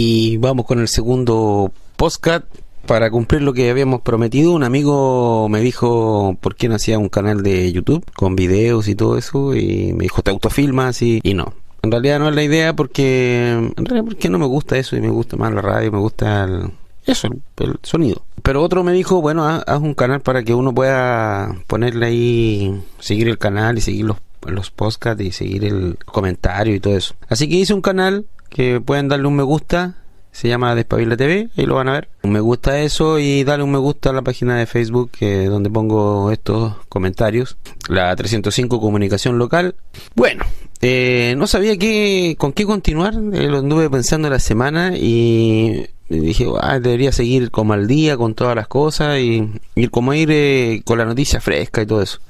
y vamos con el segundo postcat para cumplir lo que habíamos prometido. Un amigo me dijo por qué no hacía un canal de YouTube con videos y todo eso y me dijo te autofilmas y, y no. En realidad no es la idea porque en realidad porque no me gusta eso y me gusta más la radio, me gusta el, eso, el, sonido. Pero otro me dijo, bueno, haz, un canal para que uno pueda ponerle ahí, seguir el canal y seguir los, los podcasts y seguir el comentario y todo eso. Así que hice un canal que pueden darle un me gusta se llama Despabila TV, ahí lo van a ver. Un me gusta eso y dale un me gusta a la página de Facebook que donde pongo estos comentarios. La 305 Comunicación Local. Bueno, eh, no sabía qué, con qué continuar, eh, lo anduve pensando la semana y dije, ah, debería seguir como al día con todas las cosas y ir como ir eh, con la noticia fresca y todo eso.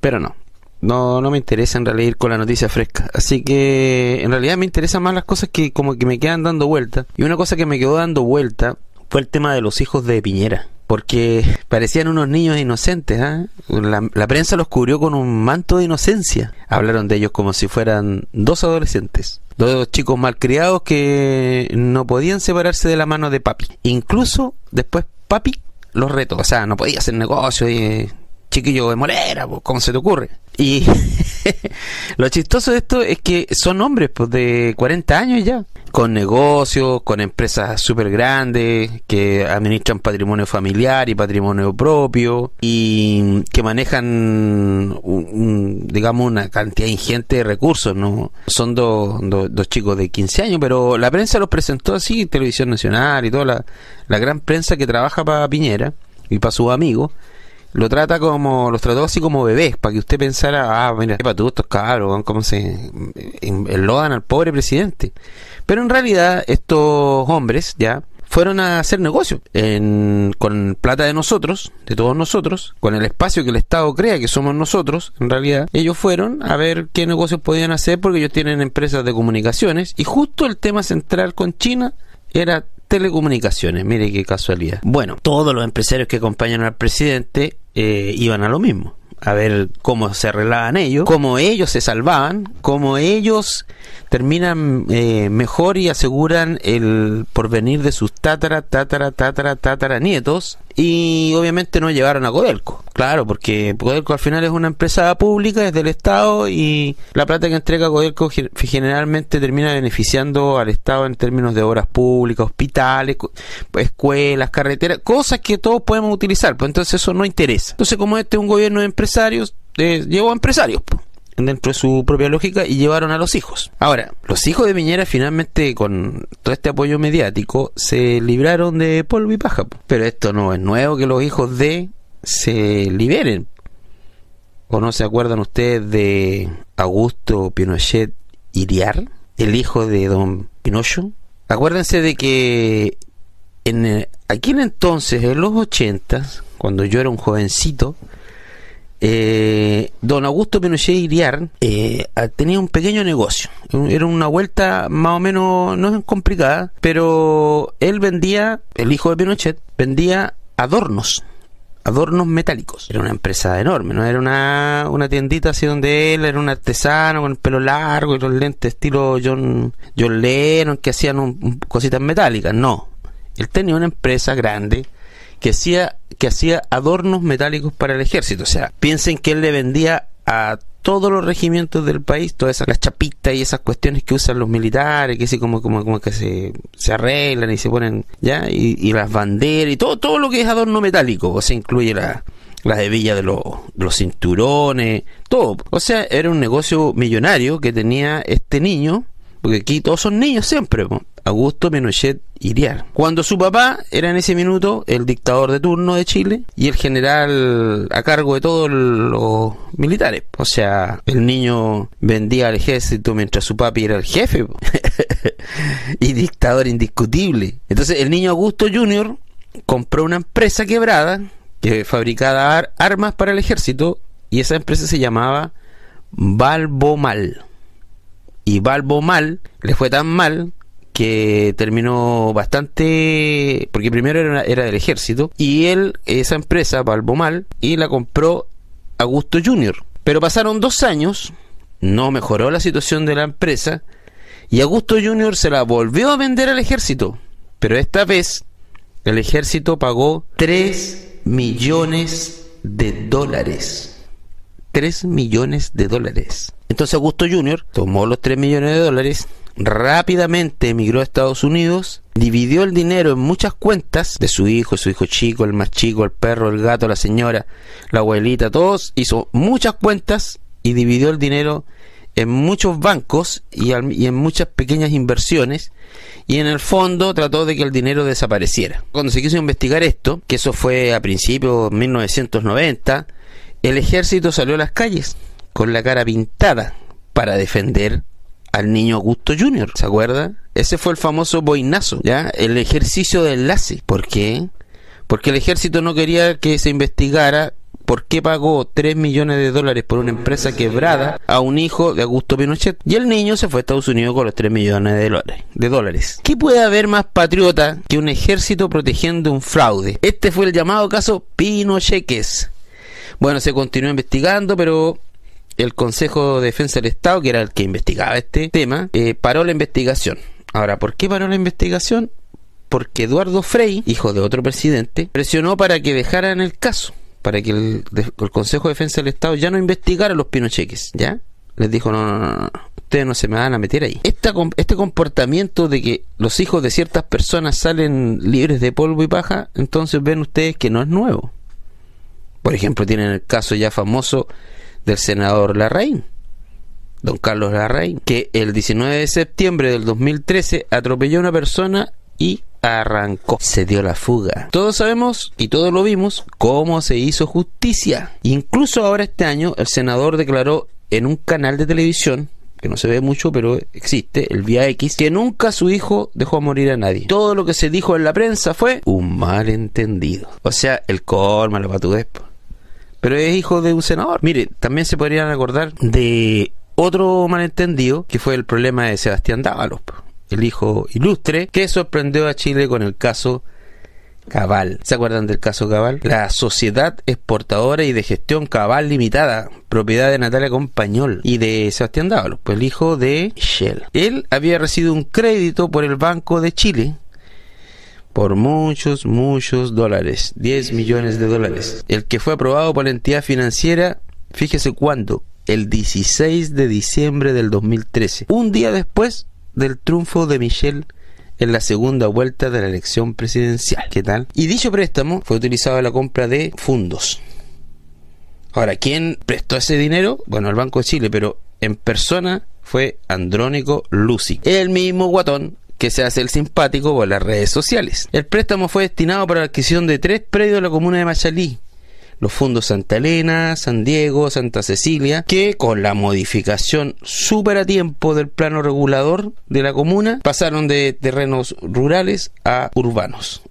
Pero no, no, no me interesa en realidad ir con la noticia fresca. Así que en realidad me interesan más las cosas que como que me quedan dando vuelta. Y una cosa que me quedó dando vuelta fue el tema de los hijos de Piñera. Porque parecían unos niños inocentes. ¿ah? La, prensa los cubrió con un manto de inocencia. Hablaron de ellos como si fueran dos adolescentes. Dos chicos malcriados que no podían separarse de la mano de papi. Incluso después papi los retó. O sea, no podía hacer negocio y chiquillo de Morera, ¿cómo se te ocurre? Y lo chistoso de esto es que son hombres pues, de 40 años ya, con negocios, con empresas súper grandes, que administran patrimonio familiar y patrimonio propio, y que manejan, digamos, una cantidad ingente de recursos, ¿no? Son dos, dos, chicos de 15 años, pero la prensa los presentó así, Televisión Nacional y toda la, la gran prensa que trabaja para Piñera y para sus amigos lo trata como, los trató así como bebés, para que usted pensara, ah, mira, para tú estos cabros, cómo se enlodan al pobre presidente. Pero en realidad, estos hombres, ya, fueron a hacer negocio en, con plata de nosotros, de todos nosotros, con el espacio que el Estado crea que somos nosotros, en realidad, ellos fueron a ver qué negocios podían hacer porque ellos tienen empresas de comunicaciones y justo el tema central con China era telecomunicaciones, mire qué casualidad. Bueno, todos los empresarios que acompañan al presidente eh, iban a lo mismo a ver cómo se arreglaban ellos, cómo ellos se salvaban, cómo ellos terminan eh, mejor y aseguran el porvenir de sus tatara, tatara, tatara, tatara nietos y obviamente no llevaron a Codelco. Claro, porque Codelco al final es una empresa pública, es del Estado y la plata que entrega Codelco generalmente termina beneficiando al Estado en términos de obras públicas, hospitales, escuelas, carreteras, cosas que todos podemos utilizar, pues entonces eso no interesa. Entonces como este es un gobierno de empresarios, eh, llevó a empresarios. Dentro de su propia lógica y llevaron a los hijos. Ahora, los hijos de Piñera finalmente con todo este apoyo mediático se libraron de polvo y paja. Pero esto no es nuevo que los hijos de se liberen. ¿O no se acuerdan ustedes de Augusto Pinochet Iriar, el hijo de don Pinocho? Acuérdense de que en aquel entonces, en los ochentas, cuando yo era un jovencito, eh, don Augusto Pinochet Iriar eh, tenía un pequeño negocio. Era una vuelta más o menos, no es complicada, pero él vendía, el hijo de Pinochet, vendía adornos adornos metálicos. Era una empresa enorme, no era una, una tiendita así donde él era un artesano con el pelo largo y los lentes estilo John, John Lennon que hacían cositas metálicas. No, él tenía una empresa grande que hacía, que hacía adornos metálicos para el ejército. O sea, piensen que él le vendía a todos los regimientos del país, todas esas las chapitas y esas cuestiones que usan los militares, que así como, como, como que se, se arreglan y se ponen, ya, y, las banderas y todo, todo lo que es adorno metálico, o sea, incluye la, las hebillas de, de los cinturones, todo. O sea, era un negocio millonario que tenía este niño, porque aquí todos son niños siempre, Augusto Pinochet Iriar. Cuando su papá era en ese minuto el dictador de turno de Chile y el general a cargo de todos los militares. O sea, el niño vendía al ejército mientras su papi era el jefe y dictador indiscutible. Entonces el niño Augusto Jr. compró una empresa quebrada que fabricaba armas para el ejército y esa empresa se llamaba Balbomal. Y Balbomal le fue tan mal que terminó bastante porque primero era, del ejército y él esa empresa Balbomal y la compró Augusto Junior pero pasaron dos años no mejoró la situación de la empresa Y Augusto Junior se la volvió a vender al ejército, pero esta vez el ejército pagó 3 millones de dólares. 3 millones de dólares. Entonces Augusto Junior tomó los 3 millones de dólares, rápidamente emigró a Estados Unidos, dividió el dinero en muchas cuentas de su hijo, su hijo chico, el más chico, el perro, el gato, la señora, la abuelita, todos, hizo muchas cuentas y dividió el dinero en muchos bancos y, en muchas pequeñas inversiones y en el fondo trató de que el dinero desapareciera. Cuando se quiso investigar esto, que eso fue a principios de 1990, el ejército salió a las calles con la cara pintada para defender al niño Augusto Jr., ¿se acuerda? Ese fue el famoso boinazo, ¿ya? El ejercicio de enlace. ¿Por qué? Porque el ejército no quería que se investigara por qué pagó 3 millones de dólares por una empresa quebrada a un hijo de Augusto Pinochet. Y el niño se fue a Estados Unidos con los 3 millones de dólares. De dólares. ¿Qué puede haber más patriota que un ejército protegiendo un fraude? Este fue el llamado caso Pinocheques. Bueno, se continuó investigando, pero el Consejo de Defensa del Estado, que era el que investigaba este tema, eh, paró la investigación. Ahora, ¿por qué paró la investigación? Porque Eduardo Frei, hijo de otro presidente, presionó para que dejaran el caso, para que el, Consejo de Defensa del Estado ya no investigara los pinocheques, ¿ya? Les dijo, no, no, no, ustedes no se me van a meter ahí. este comportamiento de que los hijos de ciertas personas salen libres de polvo y paja, entonces ven ustedes que no es nuevo. Por ejemplo, tienen el caso ya famoso del senador Larraín, don Carlos Larraín, que el 19 de septiembre del 2013 atropelló a una persona y arrancó, se dio la fuga. Todos sabemos y todos lo vimos cómo se hizo justicia. Incluso ahora este año el senador declaró en un canal de televisión que no se ve mucho, pero existe, el Vía X, que nunca su hijo dejó morir a nadie. Todo lo que se dijo en la prensa fue un malentendido. O sea, el colma, la patudez pero es hijo de un senador. Mire, también se podrían acordar de otro malentendido que fue el problema de Sebastián Dávalos, el hijo ilustre, que sorprendió a Chile con el caso Cabal. ¿Se acuerdan del caso Cabal? La Sociedad Exportadora y de Gestión Cabal Limitada, propiedad de Natalia Compañol y de Sebastián Dávalos, pues el hijo de Shell. Él había recibido un crédito por el Banco de Chile por muchos, muchos dólares, 10 millones de dólares. El que fue aprobado por la entidad financiera, fíjese cuándo, el 16 de diciembre del 2013, un día después del triunfo de Michel en la segunda vuelta de la elección presidencial. ¿Qué tal? Y dicho préstamo fue utilizado en la compra de fondos. Ahora, ¿quién prestó ese dinero? Bueno, el Banco de Chile, pero en persona fue Andrónico Lucy, el mismo guatón que se hace el simpático por las redes sociales. El préstamo fue destinado para la adquisición de tres predios de la comuna de Machalí, los fondos Santa Elena, San Diego, Santa Cecilia, que con la modificación súper a tiempo del plano regulador de la comuna, pasaron de terrenos rurales a urbanos.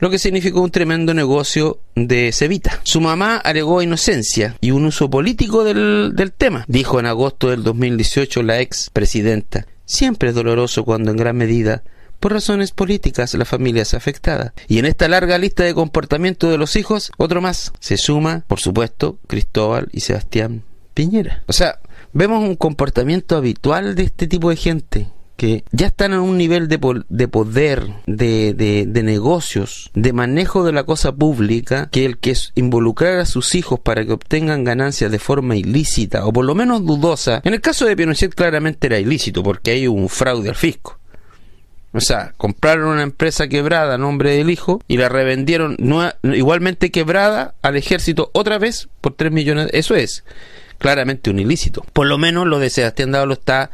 Lo que significó un tremendo negocio de Cevita. Su mamá alegó inocencia y un uso político del, del tema, dijo en agosto del 2018 la ex presidenta. Siempre es doloroso cuando en gran medida por razones políticas la familia es afectada. Y en esta larga lista de comportamiento de los hijos, otro más. Se suma, por supuesto, Cristóbal y Sebastián Piñera. O sea, vemos un comportamiento habitual de este tipo de gente que ya están en un nivel de, de poder, de, negocios, de manejo de la cosa pública, que el que es involucrar a sus hijos para que obtengan ganancias de forma ilícita o por lo menos dudosa, en el caso de Pinochet claramente era ilícito porque hay un fraude al fisco. O sea, compraron una empresa quebrada a nombre del hijo y la revendieron igualmente quebrada al ejército otra vez por 3 millones. Eso es claramente un ilícito. Por lo menos lo de Sebastián lo está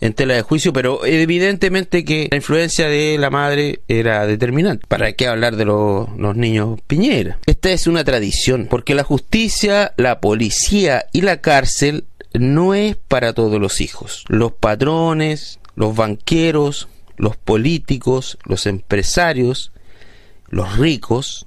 en tela de juicio, pero evidentemente que la influencia de la madre era determinante. ¿Para qué hablar de los, niños Piñera? Esta es una tradición, porque la justicia, la policía y la cárcel no es para todos los hijos. Los patrones, los banqueros, los políticos, los empresarios, los ricos,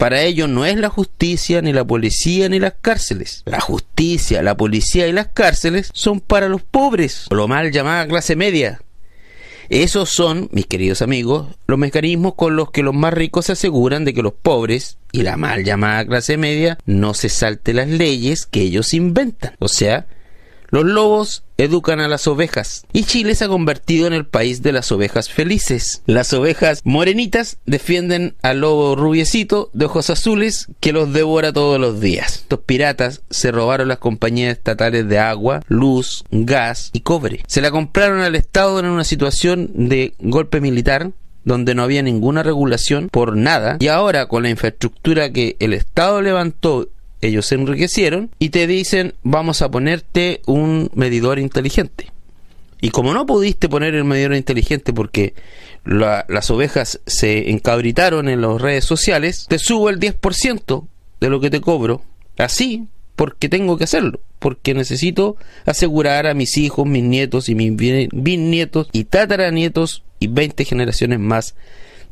para ellos no es la justicia, ni la policía, ni las cárceles. La justicia, la policía y las cárceles son para los pobres, o lo mal llamada clase media. Esos son, mis queridos amigos, los mecanismos con los que los más ricos se aseguran de que los pobres y la mal llamada clase media no se salte las leyes que ellos inventan. O sea, Los lobos educan a las ovejas y Chile se ha convertido en el país de las ovejas felices. Las ovejas morenitas defienden al lobo rubiecito de ojos azules que los devora todos los días. Estos piratas se robaron las compañías estatales de agua, luz, gas y cobre. Se la compraron al Estado en una situación de golpe militar donde no había ninguna regulación por nada y ahora con la infraestructura que el Estado levantó ellos se enriquecieron y te dicen vamos a ponerte un medidor inteligente. Y como no pudiste poner el medidor inteligente porque las ovejas se encabritaron en las redes sociales, te subo el 10% de lo que te cobro. Así, porque tengo que hacerlo. Porque necesito asegurar a mis hijos, mis nietos y mis bisnietos y tataranietos y 20 generaciones más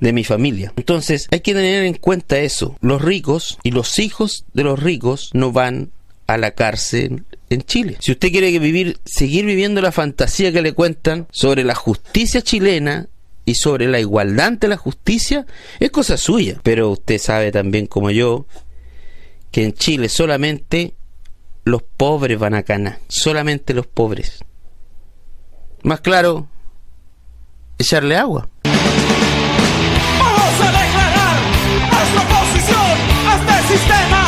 de mi familia. Entonces hay que tener en cuenta eso. Los ricos y los hijos de los ricos no van a la cárcel en Chile. Si usted quiere vivir, seguir viviendo la fantasía que le cuentan sobre la justicia chilena y sobre la igualdad ante la justicia, es cosa suya. Pero usted sabe también como yo que en Chile solamente los pobres van a cana, solamente los pobres. Más claro, echarle agua. sistema